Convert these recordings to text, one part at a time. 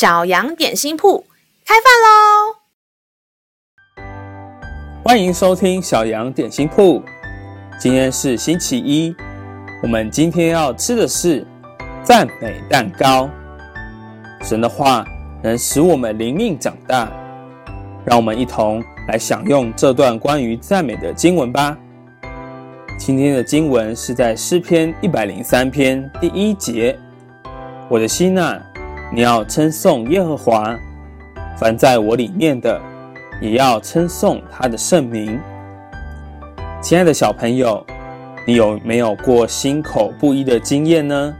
小羊点心铺开饭喽！欢迎收听小羊点心铺。今天是星期一，我们今天要吃的是赞美蛋糕。神的话能使我们灵命长大，让我们一同来享用这段关于赞美的经文吧。今天的经文是在诗篇一百零三篇第一节。我的心哪，你要称颂耶和华；凡在我里面的，也要称颂他的圣名。亲爱的小朋友，你有没有过心口不一的经验呢？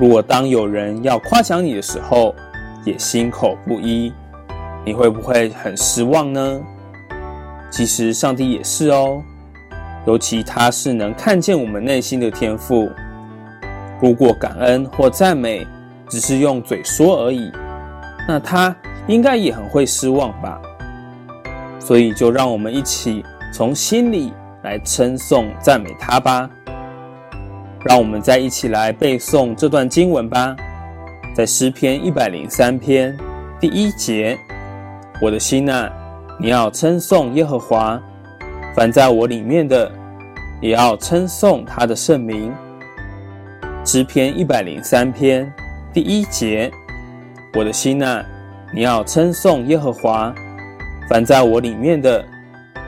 如果当有人要夸奖你的时候，也心口不一，你会不会很失望呢？其实上帝也是哦。尤其他是能看见我们内心的天赋。如果感恩或赞美只是用嘴说而已，那他应该也很会失望吧。所以就让我们一起从心里来称颂赞美他吧。让我们再一起来背诵这段经文吧，在诗篇一百零三篇第一节：我的心哪，你要称颂耶和华。凡在我里面的，也要称颂他的圣名。诗篇一百零三篇第一节：我的心哪，你要称颂耶和华；凡在我里面的，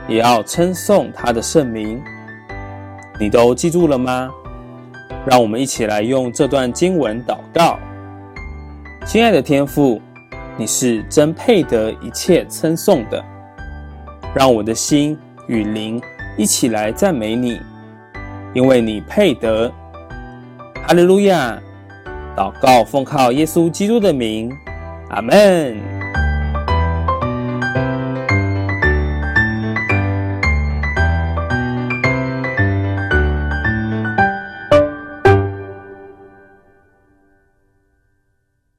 也要称颂他的圣名。你都记住了吗？让我们一起来用这段经文祷告。亲爱的天父，你是真配得一切称颂的，让我的心。与灵一起来赞美你，因为你配得。哈利路亚！祷告奉靠耶稣基督的名，阿门。